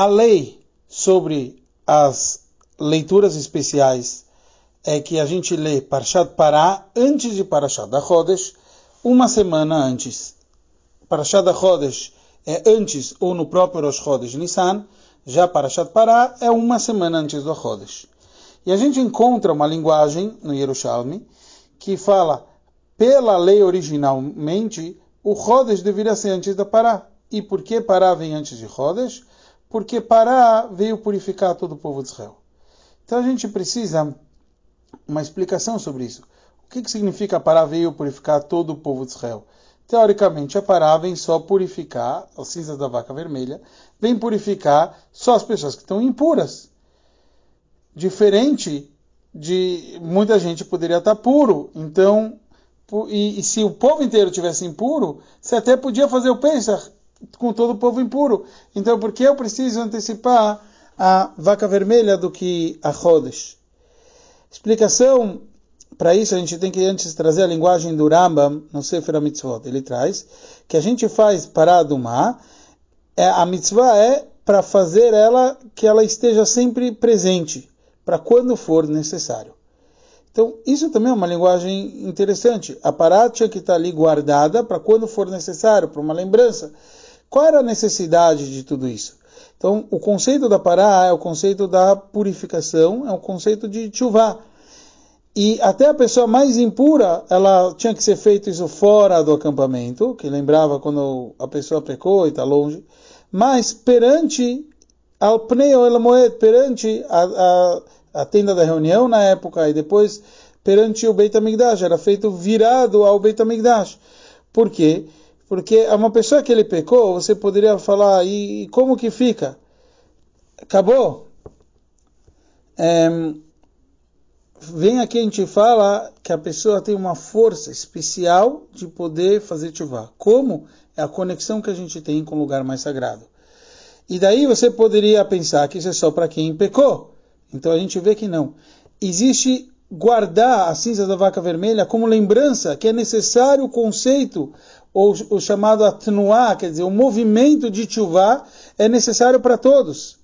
a lei sobre as leituras especiais é que a gente lê Parshat Pará antes de Parashat da Chodesh, uma semana antes. Parashat da Chodesh é antes ou no próprio Rosh Chodesh Nissan, já Parashat Pará é uma semana antes do Chodesh. E a gente encontra uma linguagem no Yerushalmi que fala, pela lei originalmente, o Chodesh deveria ser antes da Pará. E por que Pará vem antes de Chodesh? Porque Pará veio purificar todo o povo de Israel. Então a gente precisa uma explicação sobre isso. O que, que significa Pará veio purificar todo o povo de Israel? Teoricamente, a Pará vem só purificar as cinzas da vaca vermelha, vem purificar só as pessoas que estão impuras. Diferente de muita gente poderia estar puro. Então, e, e se o povo inteiro tivesse impuro, você até podia fazer o Pesach com todo o povo impuro. Então, por que eu preciso antecipar a vaca vermelha do que a Chodesh? Explicação para isso a gente tem que antes trazer a linguagem do Rambam no Sefer Mitzvot. Ele traz que a gente faz parado mar, é, a mitzvah é para fazer ela que ela esteja sempre presente, para quando for necessário. Então, isso também é uma linguagem interessante. A pará tinha que estar ali guardada para quando for necessário, para uma lembrança. Qual era a necessidade de tudo isso? Então, o conceito da pará é o conceito da purificação, é o conceito de chuvá. E até a pessoa mais impura, ela tinha que ser feito isso fora do acampamento, que lembrava quando a pessoa pecou e está longe. Mas perante al pneu el moed, perante a, a, a, tenda da reunião na época e depois perante o Beit HaMikdash, era feito virado ao Beit HaMikdash. Por quê? Porque a uma pessoa que ele pecou, você poderia falar, e, como que fica? Acabou? É, vem aqui a gente fala que a pessoa tem uma força especial de poder fazer chuva. Como? É a conexão que a gente tem com o lugar mais sagrado. E daí você poderia pensar que isso é só para quem pecou. Então a gente vê que não. Existe guardar a cinza da vaca vermelha como lembrança que é necessário o conceito, ou o chamado atnuar, quer dizer, o movimento de chuva é necessário para todos.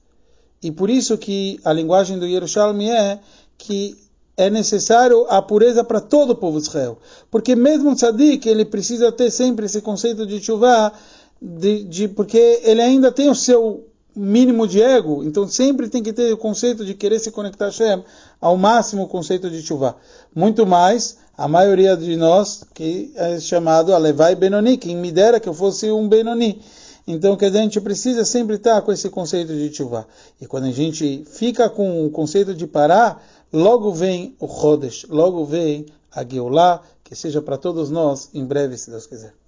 E por isso que a linguagem do Yerushalmi é que é necessário a pureza para todo o povo de Israel. Porque mesmo o tzadik, ele precisa ter sempre esse conceito de chuva, de, de, porque ele ainda tem o seu mínimo de ego, então sempre tem que ter o conceito de querer se conectar a Hashem, ao máximo o conceito de chuva. Muito mais, a maioria de nós, que é chamado Alevai Benoni, quem me dera que eu fosse um Benoni. Então, quer dizer, a gente precisa sempre estar com esse conceito de chuva. E quando a gente fica com o conceito de parar, logo vem o Chodesh, logo vem a Geulah, que seja para todos nós em breve, se Deus quiser.